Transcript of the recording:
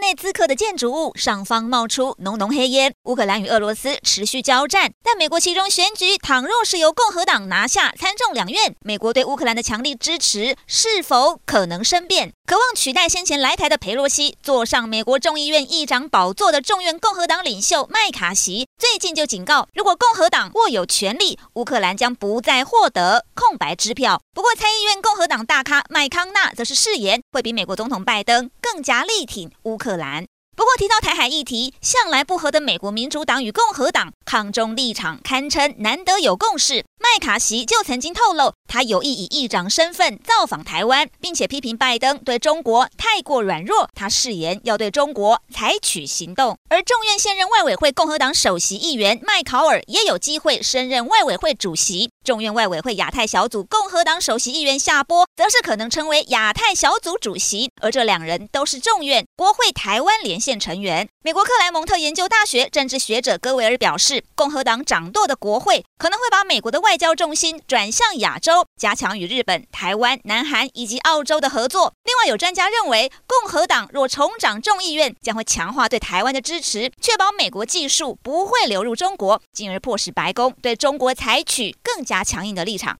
内兹克的建筑物上方冒出浓浓黑烟，乌克兰与俄罗斯持续交战。但美国其中选举倘若是由共和党拿下参众两院，美国对乌克兰的强力支持是否可能生变？渴望取代先前来台的裴洛西坐上美国众议院议长宝座的众院共和党领袖麦卡锡，最近就警告，如果共和党握有权力，乌克兰将不再获得空白支票。不过，参议院共和党大咖麦康纳则是誓言会比美国总统拜登更加力挺乌克荷兰。不过，提到台海议题，向来不和的美国民主党与共和党抗中立场堪称难得有共识。麦卡锡就曾经透露，他有意以议长身份造访台湾，并且批评拜登对中国太过软弱。他誓言要对中国采取行动。而众院现任外委会共和党首席议员麦考尔也有机会升任外委会主席。众院外委会亚太小组共和党首席议员夏波则是可能成为亚太小组主席。而这两人都是众院国会台湾连线成员。美国克莱蒙特研究大学政治学者戈维尔表示，共和党掌舵的国会可能会把美国的外交重心转向亚洲，加强与日本、台湾、南韩以及澳洲的合作。另外，有专家认为，共和党若重掌众议院，将会强化对台湾的支持，确保美国技术不会流入中国，进而迫使白宫对中国采取更加强硬的立场。